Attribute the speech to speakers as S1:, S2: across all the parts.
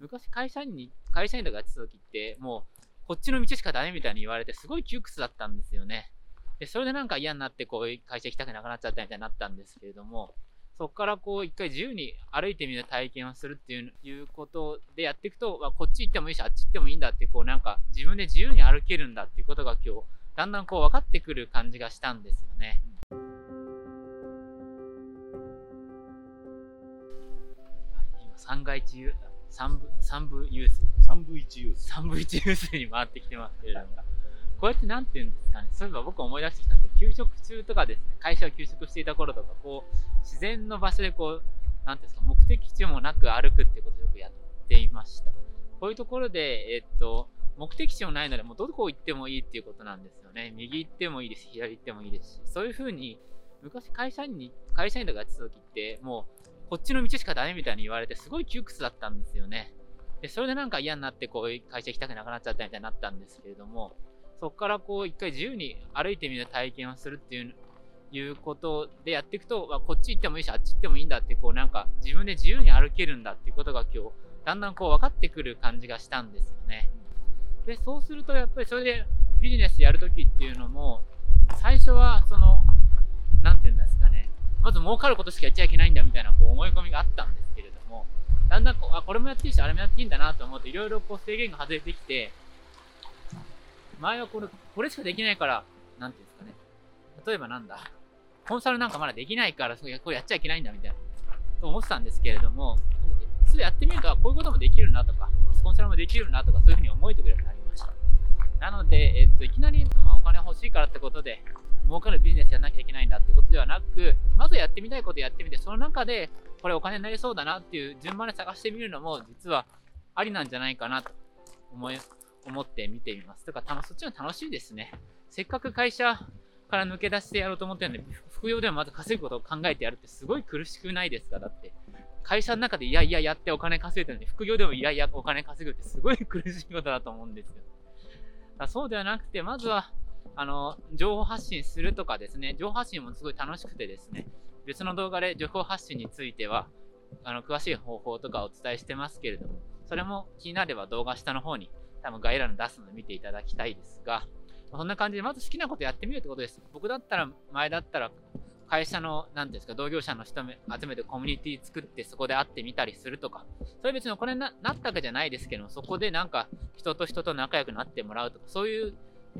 S1: 昔会社員に、会社員とかやってた時って、もう、こっちの道しかダメみたいに言われて、すごい窮屈だったんですよね。で、それでなんか嫌になって、こう会社行きたくなくなっちゃったみたいになったんですけれども、そこからこう一回自由に歩いてみる体験をするっていういうことでやっていくと、まあ、こっち行ってもいいし、あっち行ってもいいんだってこうなんか自分で自由に歩けるんだっていうことが今日だんだんこう分かってくる感じがしたんですよね。3階中、3部、三部ユース。
S2: 3部1ユース。
S1: 3部1ユースに回ってきてますけれども。こうやってなんて言うんですかね。そういえば僕思い出してきたんで給食中とかですね、会社を休職していた頃とか、こう、自然の場所でこう、なんていうんですか、目的地もなく歩くってことをよくやっていました。こういうところで、えっと、目的地もないので、もうどこ行ってもいいっていうことなんですよね。右行ってもいいですし、左行ってもいいですし、そういうふうに、昔会社員に、会社員とかやってた時って、もう、こっちの道しかダメみたいに言われて、すごい窮屈だったんですよね。で、それでなんか嫌になって、こういう会社行きたくなくなっちゃったみたいになったんですけれども、そこからこう、一回自由に歩いてみる体験をするっていう、いうことでやっていくと、まあ、こっち行ってもいいし、あっち行ってもいいんだって、こうなんか自分で自由に歩けるんだっていうことが今日、だんだんこう分かってくる感じがしたんですよね。で、そうするとやっぱりそれでビジネスやるときっていうのも、最初はその、ず儲かることしかやっちゃいけないんだみたいなこう思い込みがあったんですけれども、だんだんこう、あ、これもやっていいし、あれもやっていいんだなと思って、いろいろこう制限が外れてきて、前はこれ、これしかできないから、なんていうんですかね。例えばなんだ、コンサルなんかまだできないから、これやっちゃいけないんだみたいな、と思ってたんですけれども、すぐやってみると、こういうこともできるなとか、スポンサーもできるなとか、そういうふうに思えてくるようになりました。なので、えっと、いきなり、まあ、お金欲しいからってことで、儲かるビジネスやらなきゃいけないんだってことではなく、まずやってみたいことやってみて、その中で、これお金になりそうだなっていう順番で探してみるのも、実はありなんじゃないかなと思い、思って見てみます。とか、そっちの楽しいですね。せっかく会社から抜け出してやろうと思ってるんで、副業でもまず稼ぐことを考えてやるってすごい苦しくないですか？だって。会社の中でいやいややってお金稼いでるのに、副業でもいやいやお金稼ぐってすごい苦しいことだと思うんですよ。そうではなくて、まずは、あの、情報発信するとかですね、情報発信もすごい楽しくてですね、別の動画で情報発信については、あの、詳しい方法とかお伝えしてますけれども、それも気になれば動画下の方に多分概要欄に出すので見ていただきたいですが、そんな感じでまず好きなことやってみるってことです。僕だったら、前だったら会社の、なんですか、同業者の人集めてコミュニティ作ってそこで会ってみたりするとか、それ別にお金になったわけじゃないですけど、そこでなんか人と人と仲良くなってもらうとか、そういう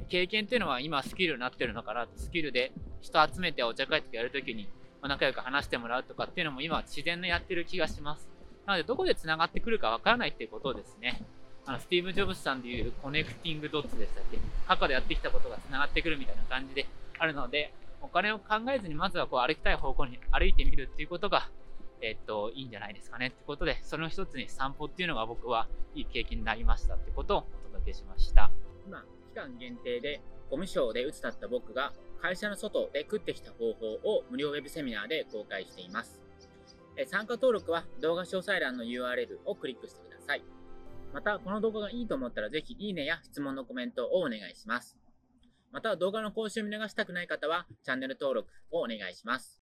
S1: 経験っていうのは今スキルになってるのかな？スキルで人集めてお茶会とかやるときに仲良く話してもらうとかっていうのも今自然にやってる気がします。なのでどこで繋がってくるかわからないっていうことですね。あの、スティーブ・ジョブズさんでいうコネクティングドッツでしたっけ？過去でやってきたことが繋がってくるみたいな感じであるので、お金を考えずにまずはこう歩きたい方向に歩いてみるっていうことが、えっと、いいんじゃないですかねってことで、その一つに散歩っていうのが僕はいい経験になりましたってことをお届けしました。今、期間限定でゴミ賞で打つだった僕が会社の外で食ってきた方法を無料ウェブセミナーで公開しています。参加登録は動画詳細欄の URL をクリックしてください。また、この動画がいいと思ったらぜひいいねや質問のコメントをお願いします。また動画の更新を見逃したくない方はチャンネル登録をお願いします。